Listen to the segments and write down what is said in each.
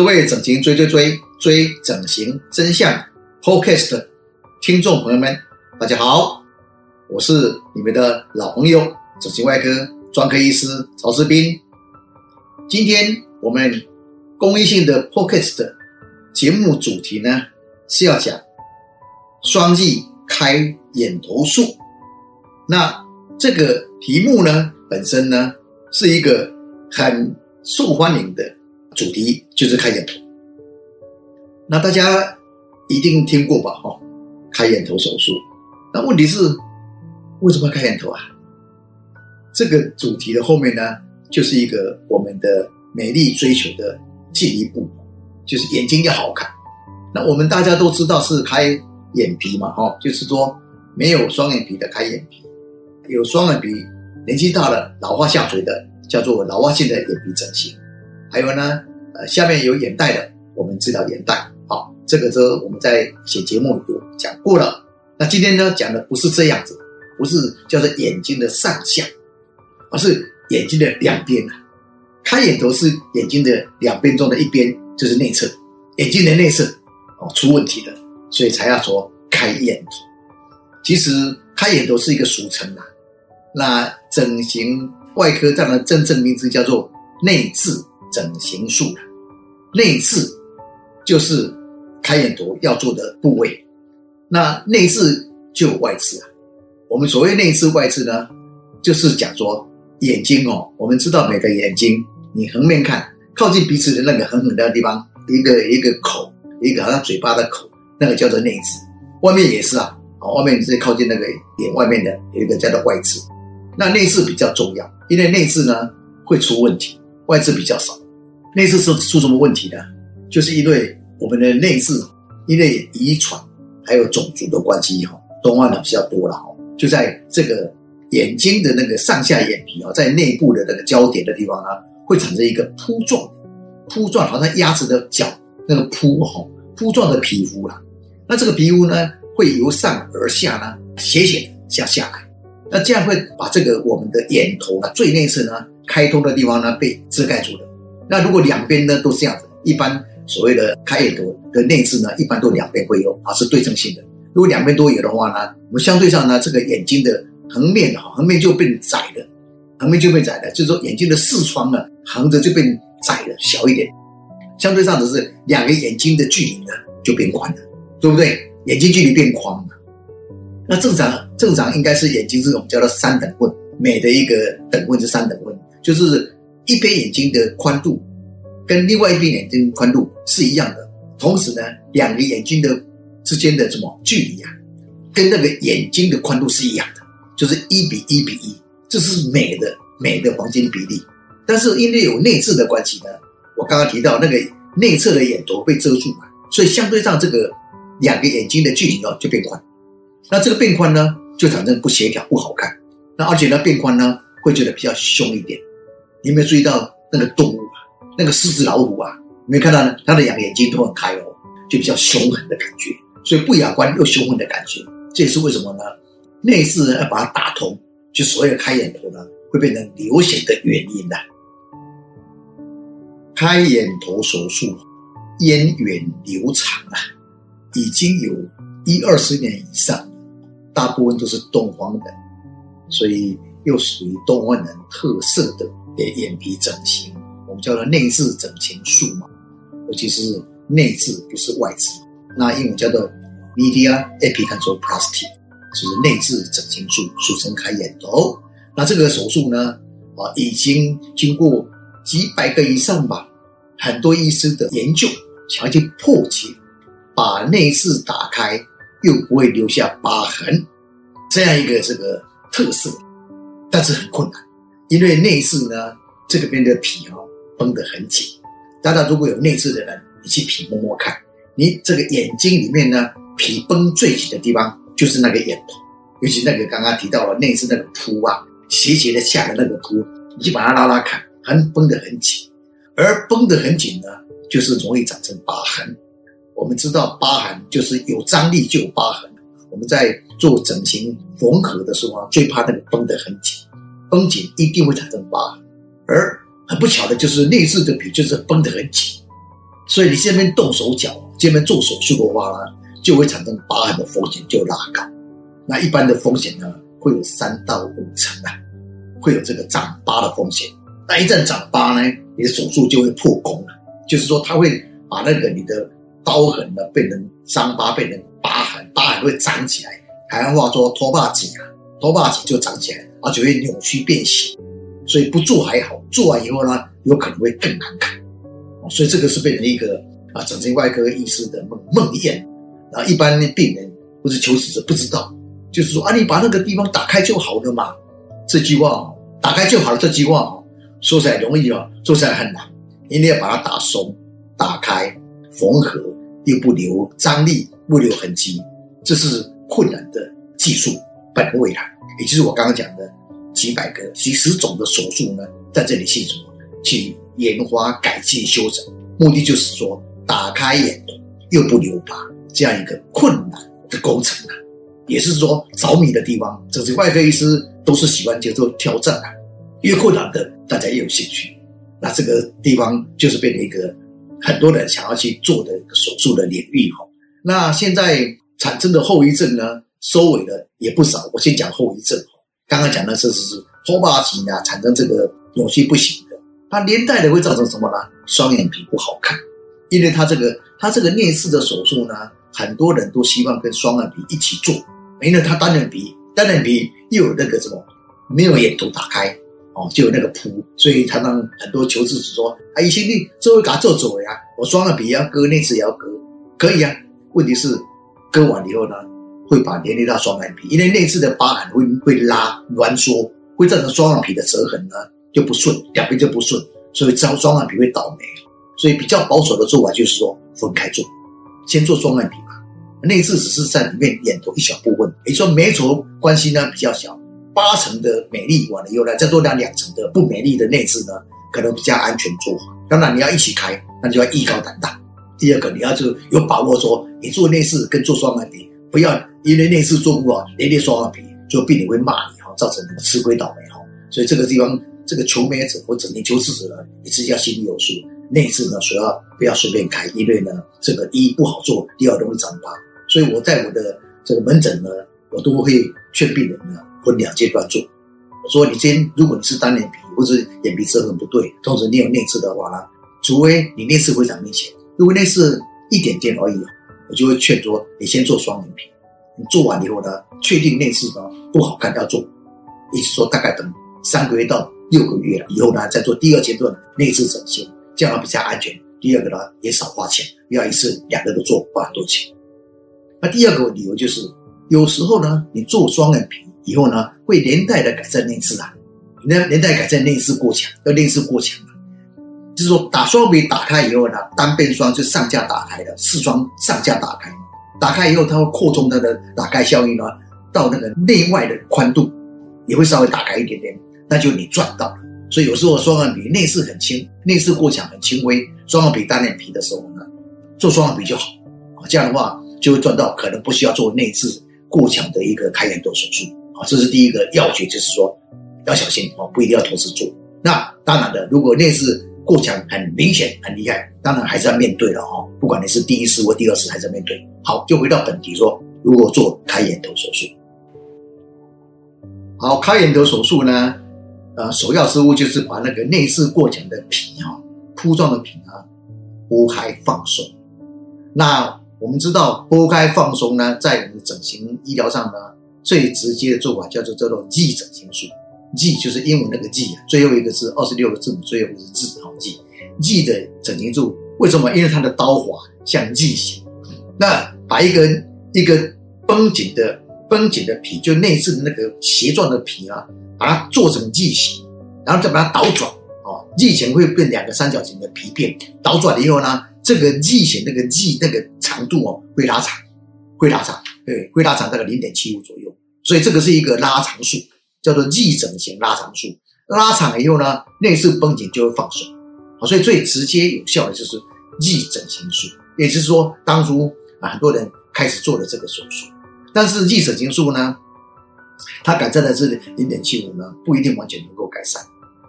各位整形追追追追整形真相 Podcast 听众朋友们，大家好，我是你们的老朋友整形外科专科医师曹志斌。今天我们公益性的 Podcast 节目主题呢是要讲双翼开眼头术。那这个题目呢本身呢是一个很受欢迎的。主题就是开眼头，那大家一定听过吧？哈，开眼头手术。那问题是为什么开眼头啊？这个主题的后面呢，就是一个我们的美丽追求的进一步，就是眼睛要好看。那我们大家都知道是开眼皮嘛，哈，就是说没有双眼皮的开眼皮，有双眼皮年纪大了老化下垂的叫做老化性的眼皮整形。还有呢，呃，下面有眼袋的，我们治疗眼袋。好，这个都我们在写节目有讲过了。那今天呢，讲的不是这样子，不是叫做眼睛的上下，而是眼睛的两边啊。开眼头是眼睛的两边中的一边，就是内侧，眼睛的内侧哦出问题了，所以才要说开眼头。其实开眼头是一个俗称啊，那整形外科这样的真正名字叫做内眦。整形术了，内眦就是开眼头要做的部位。那内眦就外眦啊。我们所谓内眦外眦呢，就是讲说眼睛哦。我们知道每个眼睛，你横面看，靠近鼻子的那个横横的地方，一个一个口，一个好像嘴巴的口，那个叫做内眦。外面也是啊，外面是靠近那个眼外面的有一个叫做外眦。那内眦比较重要，因为内眦呢会出问题，外眦比较少。内眦是出什么问题呢？就是因为我们的内眦，因为遗传还有种族的关系哈，东方人比较多了哈，就在这个眼睛的那个上下眼皮啊，在内部的那个焦点的地方呢，会产生一个铺状，铺状好像鸭子的脚那个铺哈，铺状的皮肤啦。那这个皮肤呢，会由上而下呢，斜斜的向下来，那这样会把这个我们的眼头呢最内侧呢开通的地方呢被遮盖住了。那如果两边呢都是这样子，一般所谓的开眼头的内眦呢，一般都两边会有，啊是对称性的。如果两边都有的话呢，我们相对上呢，这个眼睛的横面哈，横面就变窄了，横面就变窄了，就是说眼睛的视窗呢，横着就变窄了，小一点。相对上的是两个眼睛的距离呢就变宽了，对不对？眼睛距离变宽了。那正常正常应该是眼睛这种叫做三等问，美的一个等问是三等问，就是。一边眼睛的宽度跟另外一边眼睛宽度是一样的，同时呢，两个眼睛的之间的什么距离啊，跟那个眼睛的宽度是一样的，就是一比一比一，这是美的美的黄金比例。但是因为有内眦的关系呢，我刚刚提到那个内侧的眼头被遮住嘛，所以相对上这个两个眼睛的距离哦就变宽。那这个变宽呢，就产生不协调不好看。那而且呢，变宽呢会觉得比较凶一点。你有没有注意到那个动物啊？那个狮子、老虎啊，没有看到呢？它的两个眼睛都很开哦，就比较凶狠的感觉，所以不雅观又凶狠的感觉。这也是为什么呢？内眦要把它打通，就所谓的开眼头呢，会变成流血的原因的。开眼头手术源远流长啊，已经有一二十年以上，大部分都是东方人，所以又属于东方人特色的。眼皮整形，我们叫做内眦整形术嘛，尤其是内眦不是外眦，那英文叫做 media epicantroplasty，就是内眦整形术，俗称开眼头。那这个手术呢，啊，已经经过几百个以上吧，很多医师的研究，想要去破解，把内眦打开又不会留下疤痕，这样一个这个特色，但是很困难。因为内痔呢，这个边的皮哈绷得很紧。大家如果有内痔的人，你去皮摸摸看，你这个眼睛里面呢，皮绷最紧的地方就是那个眼头，尤其那个刚刚提到了内痔那个凸啊，斜斜的下的那个凸，你去把它拉拉看，很绷得很紧。而绷得很紧呢，就是容易长成疤痕。我们知道疤痕就是有张力就有疤痕。我们在做整形缝合的时候啊，最怕那个绷得很紧。绷紧一定会产生疤，而很不巧的就是内眦的皮就是绷得很紧，所以你这边动手脚，这边做手术的话呢，就会产生疤痕的风险就拉高。那一般的风险呢，会有三到五成啊，会有这个长疤的风险。那一旦长疤呢，你的手术就会破功了，就是说它会把那个你的刀痕呢变成伤疤，变成疤痕，疤痕会长起来。台湾话说脱发紧啊，拖把肌就长起来，而且会扭曲变形。所以不做还好，做完以后呢，有可能会更难看。所以这个是变成一个啊，整形外科医师的梦梦魇。然后一般的病人或者求死者不知道，就是说啊，你把那个地方打开就好了嘛。这句话打开就好了，这句话说起来容易哦，做起来很难。一定要把它打松、打开、缝合，又不留张力、不留痕迹，这是困难的技术本位啦。也就是我刚刚讲的。几百个、几十种的手术呢，在这里去做，去研发、改进、修整，目的就是说，打开眼又不留疤这样一个困难的工程啊，也是说着迷的地方。这是外科医师都是喜欢接受挑战啊，越困难的大家越有兴趣。那这个地方就是变成一个很多人想要去做的一个手术的领域哈。那现在产生的后遗症呢，收尾的也不少。我先讲后遗症。刚刚讲的是是脱疤型啊，产生这个扭曲不行的，它连带的会造成什么呢？双眼皮不好看，因为它这个它这个内视的手术呢，很多人都希望跟双眼皮一起做，因为它单眼皮单眼皮又有那个什么没有眼头打开哦，就有那个铺，所以常常很多求治者说：“啊，医生你这会给他做做呀，我双眼皮要割，内视也要割，可以啊。问题是割完以后呢？”会把连累到双眼皮，因为内眦的疤痕会会拉挛缩，会造成双眼皮的折痕呢就不顺，两边就不顺，所以双双眼皮会倒霉。所以比较保守的做法就是说分开做，先做双眼皮嘛。内眦只是在里面眼头一小部分，也说眉头关系呢比较小，八成的美丽完了以后呢，再做两两成的不美丽的内眦呢，可能比较安全做法。当然你要一起开，那就要艺高胆大。第二个你要就有把握说，你做内眦跟做双眼皮不要。因为内视做不好，连连双眼皮，就病人会骂你哈，造成吃亏倒霉哈。所以这个地方，这个求美者或整形求治者呢，你自己要心里有数。内视呢，所要不要随便开，因为呢，这个一不好做，第二容易长疤。所以我在我的这个门诊呢，我都会劝病人呢分两阶段做。我说你先，如果你是单眼皮或者眼皮折痕不对，同时你有内眦的话呢，除非你内眦非常明显，如果内眦一点点而已，我就会劝说你先做双眼皮。做完以后呢，确定内视呢不好看要做，意思说大概等三个月到六个月了以后呢，再做第二阶段内视整形，这样比较安全。第二个呢也少花钱，不要一次两个都做花很多钱。那第二个理由就是，有时候呢你做双眼皮以后呢，会连带的改善内视啊，连连带改善内视过强，要内视过强就是说打双眼皮打开以后呢，单边双就上下打开的，四双上下打开。打开以后，它会扩充它的打开效应呢，到那个内外的宽度也会稍微打开一点点，那就你赚到了。所以有时候双眼皮内视很轻，内视过强很轻微，双眼皮单眼皮的时候呢，做双眼皮就好啊。这样的话就会赚到，可能不需要做内眦过强的一个开眼窦手术啊。这是第一个要诀，就是说要小心哦，不一定要同时做。那当然的，如果内眦过强很明显很厉害，当然还是要面对了哈。不管你是第一次或第二次，还是要面对。好，就回到本题说，如果做开眼头手术，好，开眼头手术呢，呃，首要之务就是把那个内视过强的皮哈，铺状的皮啊，剥开放松。那我们知道剥开放松呢，在我们整形医疗上呢，最直接的做法叫做叫做 G 整形术，G 就是英文那个 G 啊，最后一个是二十六个字母，最后一个是字，好 G，G 的整形术为什么？因为它的刀法像 G 型。那把一个一个绷紧的绷紧的皮，就内置的那个斜状的皮啊，把它做成畸形，然后再把它倒转哦，畸形会变两个三角形的皮片，倒转了以后呢，这个畸形那个 G 那个长度哦会拉长，会拉长，对，会拉长大概零点七五左右，所以这个是一个拉长术，叫做畸整形拉长术。拉长了以后呢，内置绷紧就会放松，好，所以最直接有效的就是畸整形术，也就是说当初。啊，很多人开始做了这个手术，但是逆整形术呢，它改善的是零点七五呢，不一定完全能够改善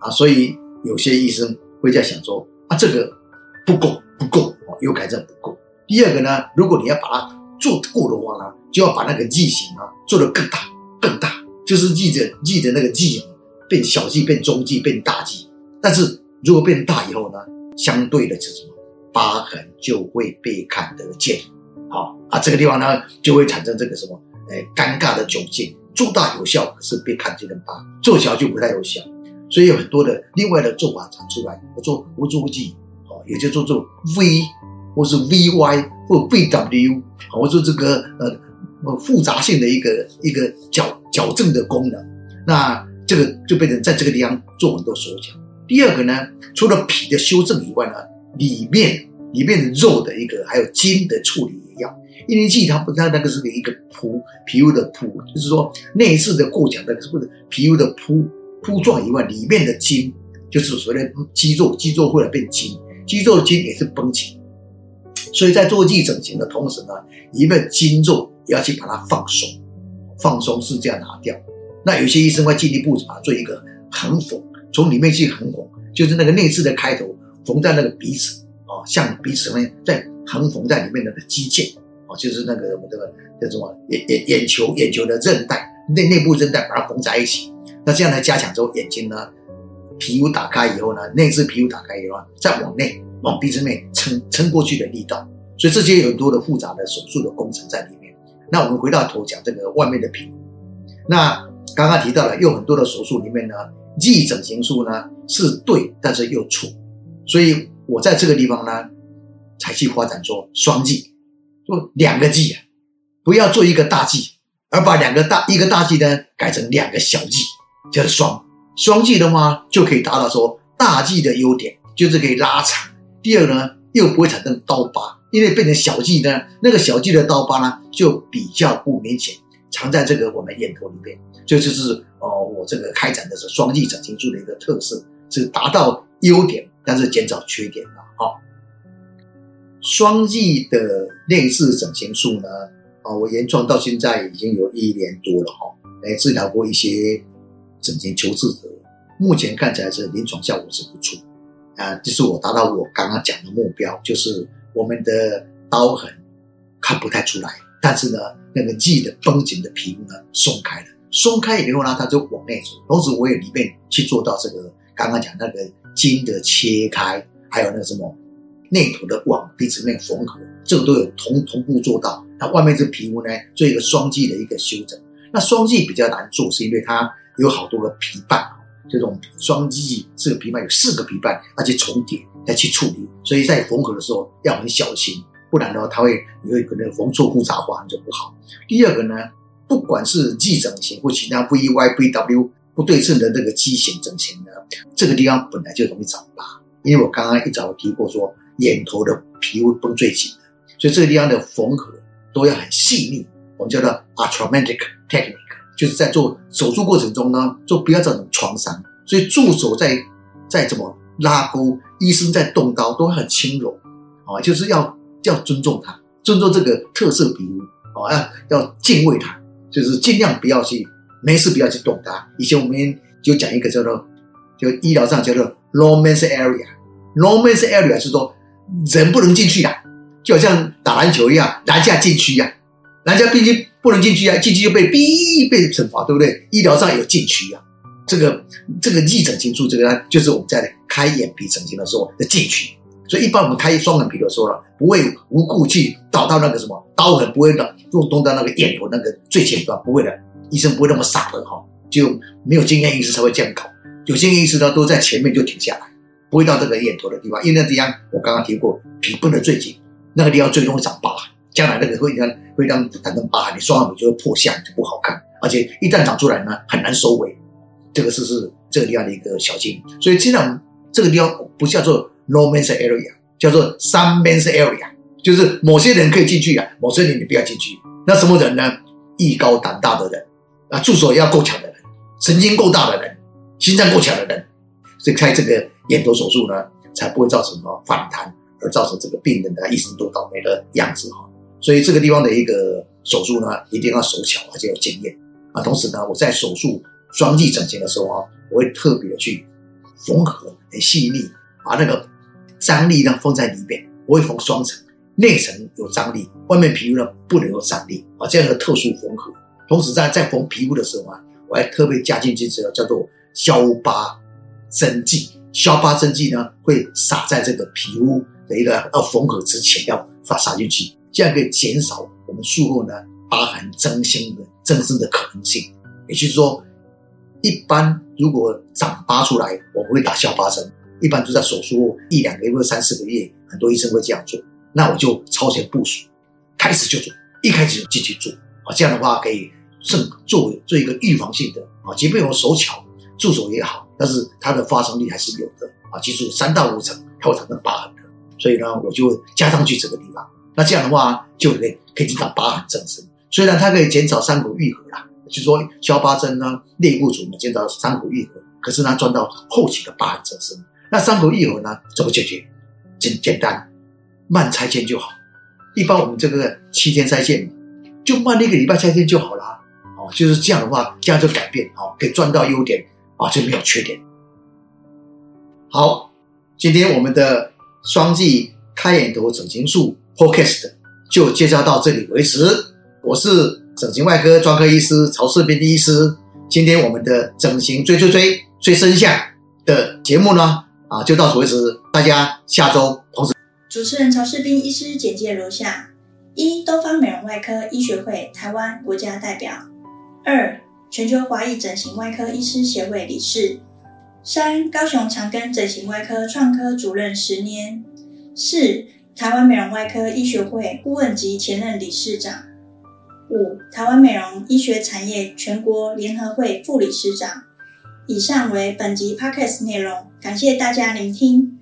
啊，所以有些医生会在想说啊，这个不够不够有改正不够。第二个呢，如果你要把它做过的话呢，就要把那个剂型啊做得更大更大，就是记的记的那个记变小记变中记变大记。但是如果变大以后呢，相对的是什么？疤痕就会被看得见。好啊，这个地方呢就会产生这个什么？哎，尴尬的窘境。做大有效，可是被看见的疤；做小就不太有效。所以有很多的另外的做法产出来。我做无助剂，哦，也就做做 V 或是 VY 或 VW，好，我做这个呃复杂性的一个一个角矫正的功能。那这个就变成在这个地方做很多手脚。第二个呢，除了皮的修正以外呢，里面里面的肉的一个还有筋的处理也要。一年季它不它那个是一个铺皮肤的铺，就是说内饰的过强的或者皮肤的铺铺状以外，里面的筋就是所谓的肌肉，肌肉会来变筋，肌肉筋也是绷紧。所以在做季整形的同时呢，里面筋肉也要去把它放松，放松是这样拿掉。那有些医生会进一步把它做一个横缝，从里面去横缝，就是那个内眦的开头缝在那个鼻子啊，像鼻子面再横缝在里面那个肌腱。哦，就是那个我们这个叫什么眼眼眼球眼球的韧带内内部韧带把它缝在一起，那这样来加强之后，眼睛呢皮肤打开以后呢，内眦皮肤打开以后，再往内往鼻子内撑撑过去的力道，所以这些有很多的复杂的手术的工程在里面。那我们回到头讲这个外面的皮，那刚刚提到了有很多的手术里面呢，逆整形术呢是对，但是又错，所以我在这个地方呢才去发展做双髻。做两个剂啊，不要做一个大剂，而把两个大一个大剂呢改成两个小剂，就是双双剂的话，就可以达到说大剂的优点就是可以拉长。第二呢，又不会产生刀疤，因为变成小剂呢，那个小剂的刀疤呢就比较不明显，藏在这个我们眼头里面。这是哦，我这个开展的是双剂整形术的一个特色，是达到优点，但是减少缺点的。好。双髻的内视整形术呢？啊，我原创到现在已经有一年多了哈，来治疗过一些整形求治者，目前看起来是临床效果是不错啊，这是我达到我刚刚讲的目标，就是我们的刀痕看不太出来，但是呢，那个髻的绷紧的皮肤呢松开了，松开以后呢，它就往内走，同时我也里面去做到这个刚刚讲那个筋的切开，还有那个什么。内头的往鼻子面缝合，这个都有同同步做到。那外面这皮肤呢，做一个双髻的一个修整。那双髻比较难做，是因为它有好多个皮瓣，这种双髻这个皮瓣有四个皮瓣，而且重叠要去处理，所以在缝合的时候要很小心，不然的话它会有可能缝错复杂化就不好。第二个呢，不管是髻整形或其他 V Y V W 不对称的那个畸形整形呢，这个地方本来就容易长疤，因为我刚刚一早提过说。眼头的皮肤绷最紧的，所以这个地方的缝合都要很细腻。我们叫做 arthromantic technique，就是在做手术过程中呢，就不要造成创伤。所以助手在在怎么拉钩，医生在动刀都很轻柔啊，就是要要尊重他，尊重这个特色皮肤啊，要要敬畏他，就是尽量不要去没事不要去动它。以前我们就讲一个叫做就医疗上叫做 romance area，romance area 是说。人不能进去呀，就好像打篮球一样，篮下禁区呀，篮下必须不能进去啊，进去就被逼被惩罚，对不对？医疗上有禁区啊，这个这个逆整形术，这个就是我们在开眼皮整形的时候的禁区。所以一般我们开双眼皮的时候呢，不会无故去导到那个什么刀痕，不会的用动到那个眼头那个最前端，不会的，医生不会那么傻的哈，就没有经验医师才会这样搞，有经验医师呢都在前面就停下来。不会到这个眼头的地方，因为那地方我刚刚提过，皮绷得最紧，那个地方最容易长疤，将来那个会让会让产生疤，你双眼皮就会破相，就不好看，而且一旦长出来呢，很难收尾。这个是是这个地方的一个小心，所以这样这个地方不叫做 no man's area，叫做 some man's area，就是某些人可以进去啊，某些人你不要进去。那什么人呢？艺高胆大的人啊，助手要够强的人，神经够大的人，心脏够强的人，所以开这个。眼头手术呢，才不会造成什么反弹，而造成这个病人的一生都倒霉的样子哈。所以这个地方的一个手术呢，一定要手巧而且有经验啊。同时呢，我在手术双髻整形的时候啊，我会特别的去缝合很细腻，把那个张力呢放在里面，我会缝双层，内层有张力，外面皮肤呢不能有张力啊，这样的特殊缝合。同时在在缝皮肤的时候啊，我还特别加进去这个叫做消疤针剂。消疤针剂呢会撒在这个皮肤的一个要缝合之前要撒撒进去，这样可以减少我们术后呢疤痕增生的增生的可能性。也就是说，一般如果长疤出来，我们会打消疤针。一般都在手术后一两个月或三四个月，很多医生会这样做。那我就超前部署，开始就做，一开始就进去做啊。这样的话可以正作为做一个预防性的啊，即便我手巧助手也好，但是它的发生率还是有的啊。记住，三到五成它会产生疤痕的，所以呢，我就加上去这个地方。那这样的话就可以可以减少疤痕增生。虽然它可以减少伤口愈合啦，就是说消疤针呢、内固醇呢减少伤口愈合，可是呢赚到后期的疤痕增生。那伤口愈合呢？怎么解决？简简单，慢拆线就好。一般我们这个七天拆线，就慢一个礼拜拆线就好了。哦，就是这样的话，这样就改变，哦，可以赚到优点，啊，就没有缺点。好，今天我们的双季开眼头整形术 Podcast 就介绍到这里为止。我是整形外科专科医师曹世斌医师。今天我们的整形追追追追生相的节目呢？啊，就到此为止。大家下周同时。主持人曹世斌医师简介如下：一、东方美容外科医学会台湾国家代表；二、全球华裔整形外科医师协会理事；三、高雄长庚整形外科创科主任十年；四、台湾美容外科医学会顾问及前任理事长；五、台湾美容医学产业全国联合会副理事长。以上为本集 podcast 内容，感谢大家聆听。